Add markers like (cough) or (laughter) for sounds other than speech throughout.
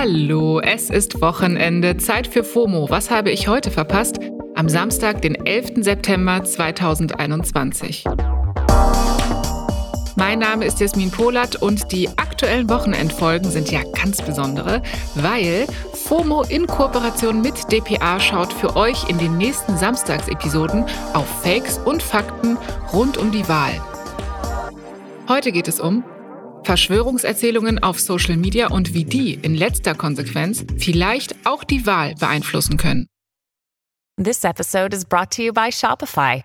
Hallo, es ist Wochenende, Zeit für FOMO. Was habe ich heute verpasst? Am Samstag, den 11. September 2021. Mein Name ist Jasmin Polat und die aktuellen Wochenendfolgen sind ja ganz besondere, weil FOMO in Kooperation mit dpa schaut für euch in den nächsten Samstagsepisoden auf Fakes und Fakten rund um die Wahl. Heute geht es um Verschwörungserzählungen auf Social Media und wie die in letzter Konsequenz vielleicht auch die Wahl beeinflussen können. This episode is brought to you by Shopify.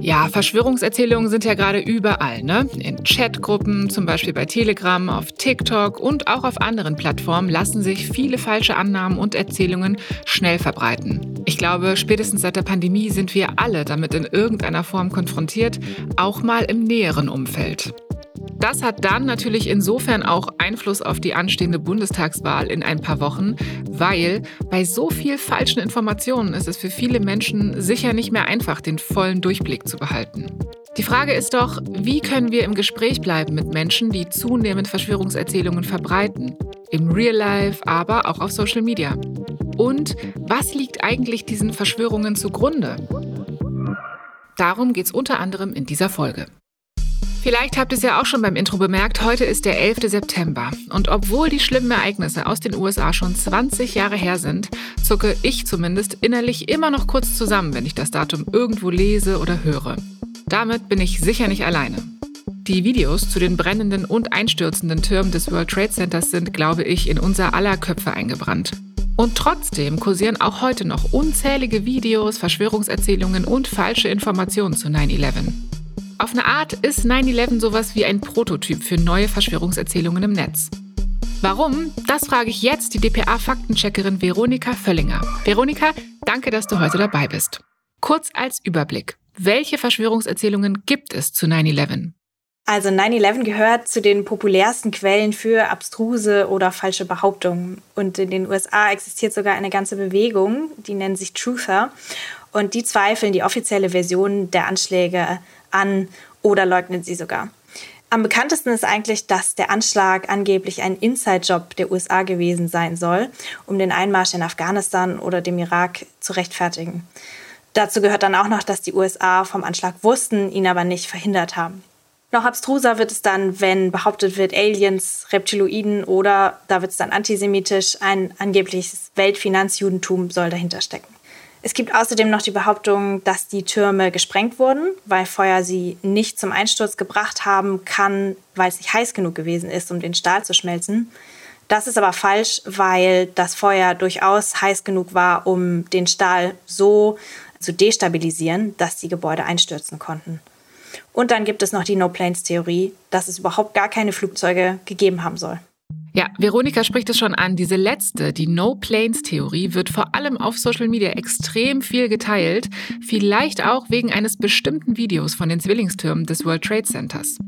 Ja, Verschwörungserzählungen sind ja gerade überall, ne? In Chatgruppen, zum Beispiel bei Telegram, auf TikTok und auch auf anderen Plattformen lassen sich viele falsche Annahmen und Erzählungen schnell verbreiten. Ich glaube, spätestens seit der Pandemie sind wir alle damit in irgendeiner Form konfrontiert, auch mal im näheren Umfeld. Das hat dann natürlich insofern auch Einfluss auf die anstehende Bundestagswahl in ein paar Wochen, weil bei so viel falschen Informationen ist es für viele Menschen sicher nicht mehr einfach, den vollen Durchblick zu behalten. Die Frage ist doch, wie können wir im Gespräch bleiben mit Menschen, die zunehmend Verschwörungserzählungen verbreiten? Im Real Life, aber auch auf Social Media. Und was liegt eigentlich diesen Verschwörungen zugrunde? Darum geht es unter anderem in dieser Folge. Vielleicht habt ihr es ja auch schon beim Intro bemerkt, heute ist der 11. September. Und obwohl die schlimmen Ereignisse aus den USA schon 20 Jahre her sind, zucke ich zumindest innerlich immer noch kurz zusammen, wenn ich das Datum irgendwo lese oder höre. Damit bin ich sicher nicht alleine. Die Videos zu den brennenden und einstürzenden Türmen des World Trade Centers sind, glaube ich, in unser aller Köpfe eingebrannt. Und trotzdem kursieren auch heute noch unzählige Videos, Verschwörungserzählungen und falsche Informationen zu 9-11. Auf eine Art ist 9-11 sowas wie ein Prototyp für neue Verschwörungserzählungen im Netz. Warum? Das frage ich jetzt die dpa-Faktencheckerin Veronika Völlinger. Veronika, danke, dass du heute dabei bist. Kurz als Überblick. Welche Verschwörungserzählungen gibt es zu 9-11? Also 9-11 gehört zu den populärsten Quellen für abstruse oder falsche Behauptungen. Und in den USA existiert sogar eine ganze Bewegung, die nennen sich Truther. Und die zweifeln die offizielle Version der Anschläge an oder leugnen sie sogar. Am bekanntesten ist eigentlich, dass der Anschlag angeblich ein Inside-Job der USA gewesen sein soll, um den Einmarsch in Afghanistan oder dem Irak zu rechtfertigen. Dazu gehört dann auch noch, dass die USA vom Anschlag wussten, ihn aber nicht verhindert haben. Noch abstruser wird es dann, wenn behauptet wird, Aliens, Reptiloiden oder, da wird es dann antisemitisch, ein angebliches Weltfinanzjudentum soll dahinter stecken. Es gibt außerdem noch die Behauptung, dass die Türme gesprengt wurden, weil Feuer sie nicht zum Einsturz gebracht haben kann, weil es nicht heiß genug gewesen ist, um den Stahl zu schmelzen. Das ist aber falsch, weil das Feuer durchaus heiß genug war, um den Stahl so zu destabilisieren, dass die Gebäude einstürzen konnten. Und dann gibt es noch die No-Planes-Theorie, dass es überhaupt gar keine Flugzeuge gegeben haben soll. Ja, Veronika spricht es schon an. Diese letzte, die No-Planes-Theorie, wird vor allem auf Social Media extrem viel geteilt. Vielleicht auch wegen eines bestimmten Videos von den Zwillingstürmen des World Trade Centers.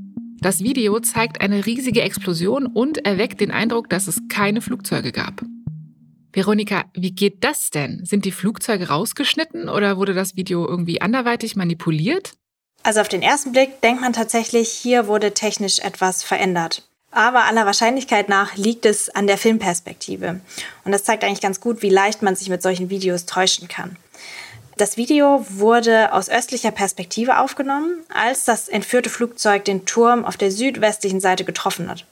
Das Video zeigt eine riesige Explosion und erweckt den Eindruck, dass es keine Flugzeuge gab. Veronika, wie geht das denn? Sind die Flugzeuge rausgeschnitten oder wurde das Video irgendwie anderweitig manipuliert? Also auf den ersten Blick denkt man tatsächlich, hier wurde technisch etwas verändert. Aber aller Wahrscheinlichkeit nach liegt es an der Filmperspektive. Und das zeigt eigentlich ganz gut, wie leicht man sich mit solchen Videos täuschen kann. Das Video wurde aus östlicher Perspektive aufgenommen, als das entführte Flugzeug den Turm auf der südwestlichen Seite getroffen hat.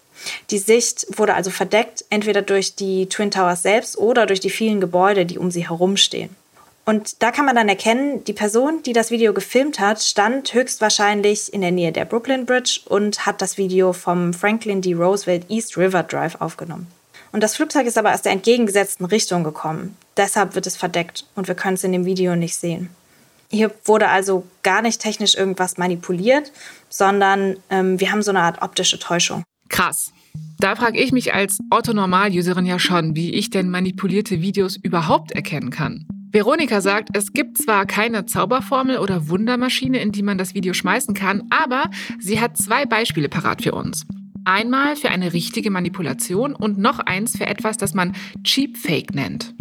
Die Sicht wurde also verdeckt, entweder durch die Twin Towers selbst oder durch die vielen Gebäude, die um sie herumstehen. Und da kann man dann erkennen, die Person, die das Video gefilmt hat, stand höchstwahrscheinlich in der Nähe der Brooklyn Bridge und hat das Video vom Franklin D. Roosevelt East River Drive aufgenommen. Und das Flugzeug ist aber aus der entgegengesetzten Richtung gekommen. Deshalb wird es verdeckt und wir können es in dem Video nicht sehen. Hier wurde also gar nicht technisch irgendwas manipuliert, sondern ähm, wir haben so eine Art optische Täuschung. Krass. Da frage ich mich als Otto-Normal-Userin ja schon, wie ich denn manipulierte Videos überhaupt erkennen kann. Veronika sagt, es gibt zwar keine Zauberformel oder Wundermaschine, in die man das Video schmeißen kann, aber sie hat zwei Beispiele parat für uns. Einmal für eine richtige Manipulation und noch eins für etwas, das man Cheap Fake nennt.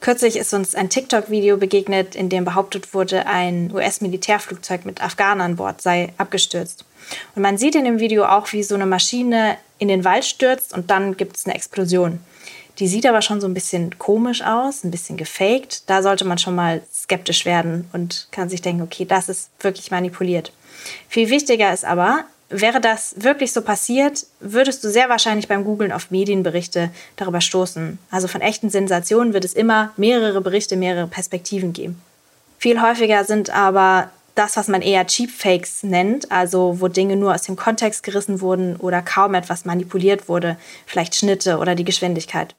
Kürzlich ist uns ein TikTok-Video begegnet, in dem behauptet wurde, ein US-Militärflugzeug mit Afghanern an Bord sei abgestürzt. Und man sieht in dem Video auch, wie so eine Maschine in den Wald stürzt und dann gibt es eine Explosion. Die sieht aber schon so ein bisschen komisch aus, ein bisschen gefaked. Da sollte man schon mal skeptisch werden und kann sich denken, okay, das ist wirklich manipuliert. Viel wichtiger ist aber, wäre das wirklich so passiert, würdest du sehr wahrscheinlich beim Googlen auf Medienberichte darüber stoßen. Also von echten Sensationen wird es immer mehrere Berichte, mehrere Perspektiven geben. Viel häufiger sind aber das, was man eher Cheap Fakes nennt, also wo Dinge nur aus dem Kontext gerissen wurden oder kaum etwas manipuliert wurde, vielleicht Schnitte oder die Geschwindigkeit.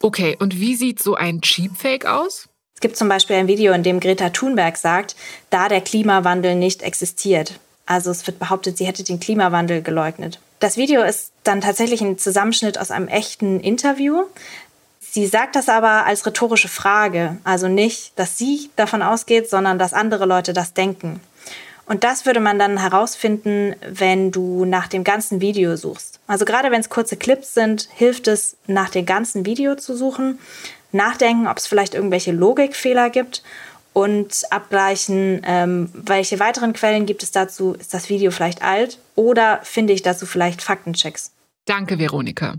Okay, und wie sieht so ein Cheapfake aus? Es gibt zum Beispiel ein Video, in dem Greta Thunberg sagt, da der Klimawandel nicht existiert. Also es wird behauptet, sie hätte den Klimawandel geleugnet. Das Video ist dann tatsächlich ein Zusammenschnitt aus einem echten Interview. Sie sagt das aber als rhetorische Frage, also nicht, dass sie davon ausgeht, sondern dass andere Leute das denken. Und das würde man dann herausfinden, wenn du nach dem ganzen Video suchst. Also gerade wenn es kurze Clips sind, hilft es, nach dem ganzen Video zu suchen, nachdenken, ob es vielleicht irgendwelche Logikfehler gibt und abgleichen, ähm, welche weiteren Quellen gibt es dazu. Ist das Video vielleicht alt oder finde ich dazu vielleicht Faktenchecks? Danke, Veronika.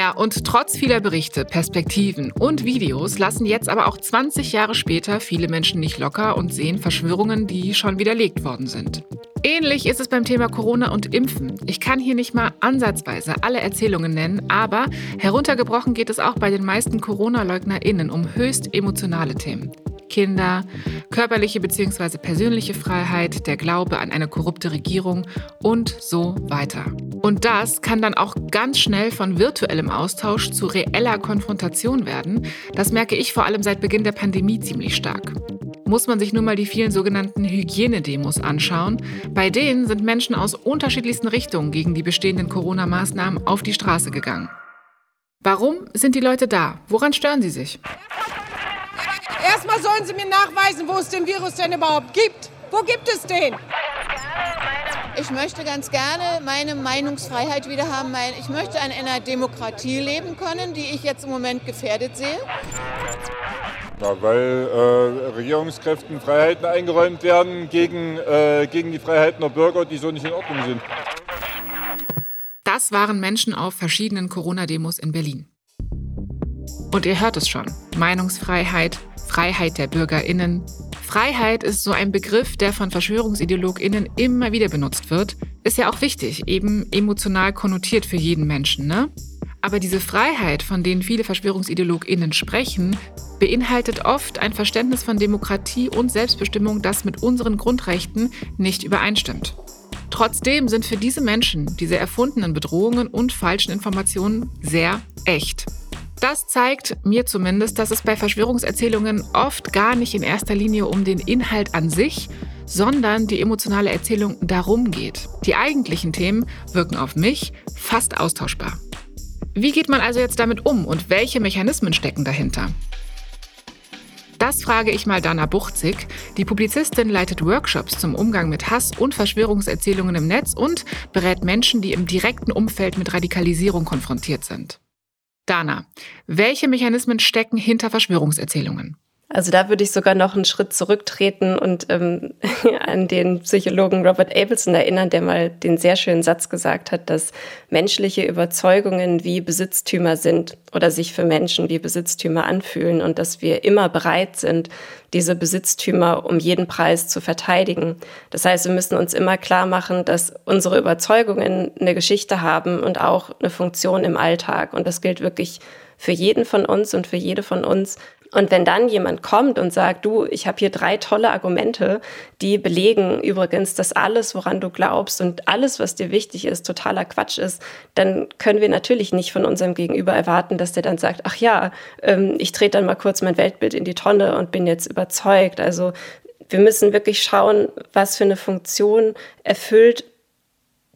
Naja, und trotz vieler Berichte, Perspektiven und Videos lassen jetzt aber auch 20 Jahre später viele Menschen nicht locker und sehen Verschwörungen, die schon widerlegt worden sind. Ähnlich ist es beim Thema Corona und Impfen. Ich kann hier nicht mal ansatzweise alle Erzählungen nennen, aber heruntergebrochen geht es auch bei den meisten Corona-LeugnerInnen um höchst emotionale Themen. Kinder, körperliche bzw. persönliche Freiheit, der Glaube an eine korrupte Regierung und so weiter. Und das kann dann auch ganz schnell von virtuellem Austausch zu reeller Konfrontation werden. Das merke ich vor allem seit Beginn der Pandemie ziemlich stark. Muss man sich nur mal die vielen sogenannten Hygienedemos anschauen. Bei denen sind Menschen aus unterschiedlichsten Richtungen gegen die bestehenden Corona-Maßnahmen auf die Straße gegangen. Warum sind die Leute da? Woran stören sie sich? Erstmal sollen Sie mir nachweisen, wo es den Virus denn überhaupt gibt. Wo gibt es den? Ich möchte ganz gerne meine Meinungsfreiheit wieder haben. Ich möchte in einer Demokratie leben können, die ich jetzt im Moment gefährdet sehe. Ja, weil äh, Regierungskräften Freiheiten eingeräumt werden gegen, äh, gegen die Freiheiten der Bürger, die so nicht in Ordnung sind. Das waren Menschen auf verschiedenen Corona-Demos in Berlin. Und ihr hört es schon. Meinungsfreiheit, Freiheit der Bürgerinnen. Freiheit ist so ein Begriff, der von Verschwörungsideologinnen immer wieder benutzt wird. Ist ja auch wichtig, eben emotional konnotiert für jeden Menschen, ne? Aber diese Freiheit, von denen viele Verschwörungsideologinnen sprechen, beinhaltet oft ein Verständnis von Demokratie und Selbstbestimmung, das mit unseren Grundrechten nicht übereinstimmt. Trotzdem sind für diese Menschen diese erfundenen Bedrohungen und falschen Informationen sehr echt. Das zeigt mir zumindest, dass es bei Verschwörungserzählungen oft gar nicht in erster Linie um den Inhalt an sich, sondern die emotionale Erzählung darum geht. Die eigentlichen Themen wirken auf mich fast austauschbar. Wie geht man also jetzt damit um und welche Mechanismen stecken dahinter? Das frage ich mal Dana Buchzig. Die Publizistin leitet Workshops zum Umgang mit Hass und Verschwörungserzählungen im Netz und berät Menschen, die im direkten Umfeld mit Radikalisierung konfrontiert sind. Dana, welche Mechanismen stecken hinter Verschwörungserzählungen? Also da würde ich sogar noch einen Schritt zurücktreten und ähm, (laughs) an den Psychologen Robert Abelson erinnern, der mal den sehr schönen Satz gesagt hat, dass menschliche Überzeugungen wie Besitztümer sind oder sich für Menschen wie Besitztümer anfühlen und dass wir immer bereit sind, diese Besitztümer um jeden Preis zu verteidigen. Das heißt, wir müssen uns immer klar machen, dass unsere Überzeugungen eine Geschichte haben und auch eine Funktion im Alltag. Und das gilt wirklich für jeden von uns und für jede von uns. Und wenn dann jemand kommt und sagt, du, ich habe hier drei tolle Argumente, die belegen übrigens, dass alles, woran du glaubst und alles, was dir wichtig ist, totaler Quatsch ist, dann können wir natürlich nicht von unserem Gegenüber erwarten, dass der dann sagt, ach ja, ähm, ich trete dann mal kurz mein Weltbild in die Tonne und bin jetzt überzeugt. Also wir müssen wirklich schauen, was für eine Funktion erfüllt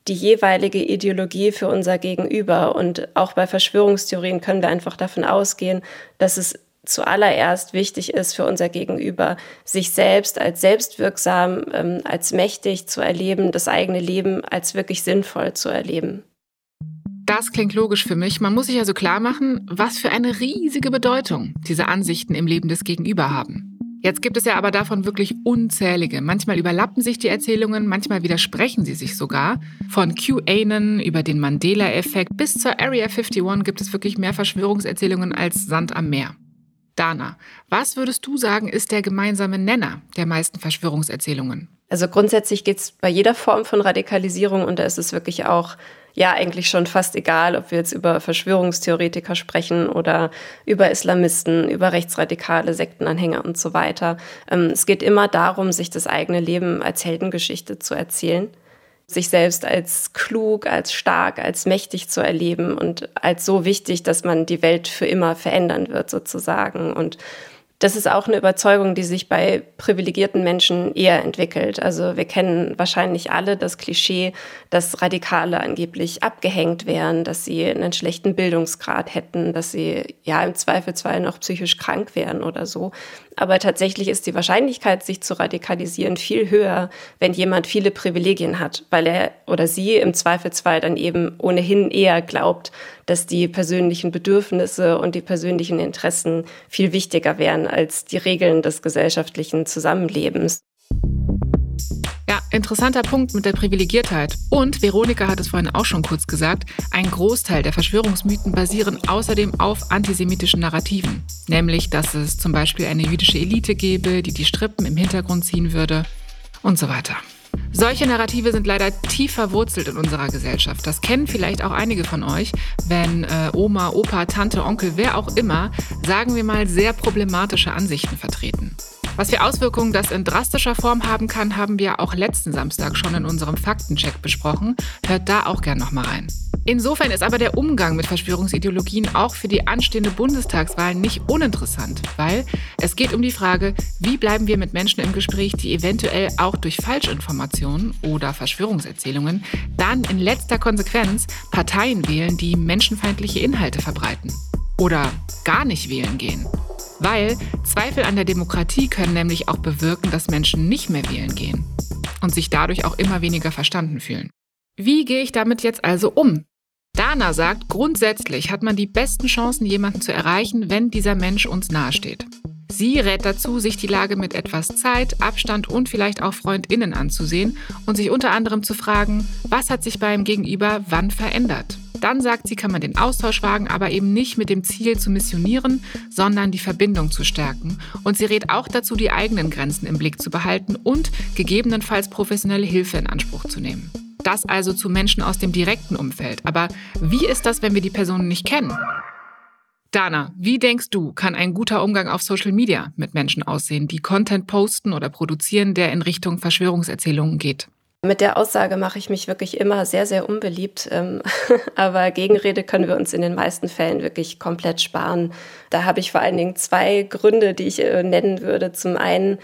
die jeweilige Ideologie für unser Gegenüber. Und auch bei Verschwörungstheorien können wir einfach davon ausgehen, dass es zuallererst wichtig ist für unser Gegenüber, sich selbst als selbstwirksam, ähm, als mächtig zu erleben, das eigene Leben als wirklich sinnvoll zu erleben. Das klingt logisch für mich. Man muss sich also klar machen, was für eine riesige Bedeutung diese Ansichten im Leben des Gegenüber haben. Jetzt gibt es ja aber davon wirklich unzählige. Manchmal überlappen sich die Erzählungen, manchmal widersprechen sie sich sogar. Von QAnon über den Mandela-Effekt bis zur Area 51 gibt es wirklich mehr Verschwörungserzählungen als Sand am Meer. Dana, was würdest du sagen, ist der gemeinsame Nenner der meisten Verschwörungserzählungen? Also grundsätzlich geht es bei jeder Form von Radikalisierung und da ist es wirklich auch ja eigentlich schon fast egal, ob wir jetzt über Verschwörungstheoretiker sprechen oder über Islamisten, über rechtsradikale Sektenanhänger und so weiter. Ähm, es geht immer darum, sich das eigene Leben als Heldengeschichte zu erzählen sich selbst als klug, als stark, als mächtig zu erleben und als so wichtig, dass man die Welt für immer verändern wird sozusagen. Und das ist auch eine Überzeugung, die sich bei privilegierten Menschen eher entwickelt. Also wir kennen wahrscheinlich alle das Klischee, dass Radikale angeblich abgehängt wären, dass sie einen schlechten Bildungsgrad hätten, dass sie ja im Zweifelsfall noch psychisch krank wären oder so. Aber tatsächlich ist die Wahrscheinlichkeit, sich zu radikalisieren, viel höher, wenn jemand viele Privilegien hat, weil er oder sie im Zweifelsfall dann eben ohnehin eher glaubt, dass die persönlichen Bedürfnisse und die persönlichen Interessen viel wichtiger wären als die Regeln des gesellschaftlichen Zusammenlebens. Interessanter Punkt mit der Privilegiertheit. Und Veronika hat es vorhin auch schon kurz gesagt, ein Großteil der Verschwörungsmythen basieren außerdem auf antisemitischen Narrativen. Nämlich, dass es zum Beispiel eine jüdische Elite gäbe, die die Strippen im Hintergrund ziehen würde und so weiter. Solche Narrative sind leider tief verwurzelt in unserer Gesellschaft. Das kennen vielleicht auch einige von euch, wenn äh, Oma, Opa, Tante, Onkel, wer auch immer, sagen wir mal, sehr problematische Ansichten vertreten. Was für Auswirkungen das in drastischer Form haben kann, haben wir auch letzten Samstag schon in unserem Faktencheck besprochen. Hört da auch gern nochmal rein. Insofern ist aber der Umgang mit Verschwörungsideologien auch für die anstehende Bundestagswahl nicht uninteressant, weil es geht um die Frage, wie bleiben wir mit Menschen im Gespräch, die eventuell auch durch Falschinformationen oder Verschwörungserzählungen dann in letzter Konsequenz Parteien wählen, die menschenfeindliche Inhalte verbreiten oder gar nicht wählen gehen. Weil Zweifel an der Demokratie können nämlich auch bewirken, dass Menschen nicht mehr wählen gehen und sich dadurch auch immer weniger verstanden fühlen. Wie gehe ich damit jetzt also um? Dana sagt, grundsätzlich hat man die besten Chancen, jemanden zu erreichen, wenn dieser Mensch uns nahesteht. Sie rät dazu, sich die Lage mit etwas Zeit, Abstand und vielleicht auch Freundinnen anzusehen und sich unter anderem zu fragen, was hat sich beim Gegenüber wann verändert. Dann sagt sie, kann man den Austausch wagen, aber eben nicht mit dem Ziel zu missionieren, sondern die Verbindung zu stärken. Und sie rät auch dazu, die eigenen Grenzen im Blick zu behalten und gegebenenfalls professionelle Hilfe in Anspruch zu nehmen. Das also zu Menschen aus dem direkten Umfeld. Aber wie ist das, wenn wir die Personen nicht kennen? Dana, wie denkst du, kann ein guter Umgang auf Social Media mit Menschen aussehen, die Content posten oder produzieren, der in Richtung Verschwörungserzählungen geht? Mit der Aussage mache ich mich wirklich immer sehr, sehr unbeliebt. Ähm, (laughs) aber Gegenrede können wir uns in den meisten Fällen wirklich komplett sparen. Da habe ich vor allen Dingen zwei Gründe, die ich äh, nennen würde. Zum einen,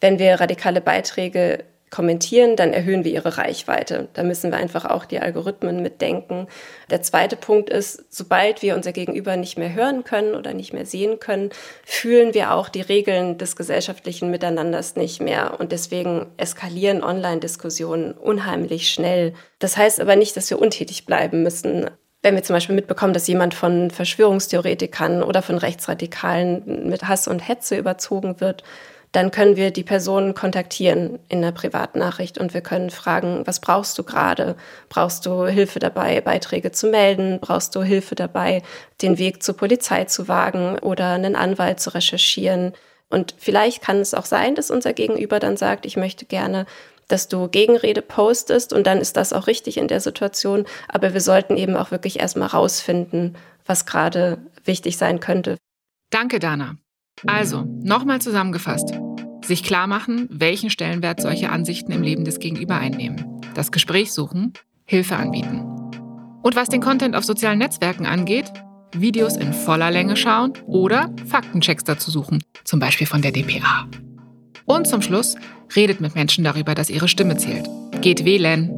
wenn wir radikale Beiträge kommentieren, dann erhöhen wir ihre Reichweite. Da müssen wir einfach auch die Algorithmen mitdenken. Der zweite Punkt ist, sobald wir unser Gegenüber nicht mehr hören können oder nicht mehr sehen können, fühlen wir auch die Regeln des gesellschaftlichen Miteinanders nicht mehr. Und deswegen eskalieren Online-Diskussionen unheimlich schnell. Das heißt aber nicht, dass wir untätig bleiben müssen wenn wir zum Beispiel mitbekommen, dass jemand von Verschwörungstheoretikern oder von Rechtsradikalen mit Hass und Hetze überzogen wird, dann können wir die Person kontaktieren in der Privatnachricht und wir können fragen, was brauchst du gerade? Brauchst du Hilfe dabei, Beiträge zu melden? Brauchst du Hilfe dabei, den Weg zur Polizei zu wagen oder einen Anwalt zu recherchieren? Und vielleicht kann es auch sein, dass unser Gegenüber dann sagt, ich möchte gerne dass du Gegenrede postest und dann ist das auch richtig in der Situation. Aber wir sollten eben auch wirklich erstmal rausfinden, was gerade wichtig sein könnte. Danke, Dana. Also, nochmal zusammengefasst. Sich klar machen, welchen Stellenwert solche Ansichten im Leben des Gegenüber einnehmen. Das Gespräch suchen, Hilfe anbieten. Und was den Content auf sozialen Netzwerken angeht, Videos in voller Länge schauen oder Faktenchecks dazu suchen, zum Beispiel von der DPA. Und zum Schluss, redet mit Menschen darüber, dass ihre Stimme zählt. Geht wählen.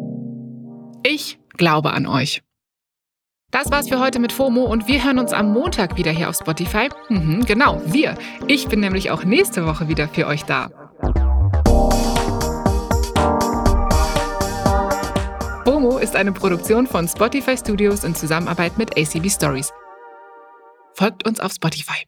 Ich glaube an euch. Das war's für heute mit FOMO und wir hören uns am Montag wieder hier auf Spotify. Mhm, genau, wir. Ich bin nämlich auch nächste Woche wieder für euch da. FOMO ist eine Produktion von Spotify Studios in Zusammenarbeit mit ACB Stories. Folgt uns auf Spotify.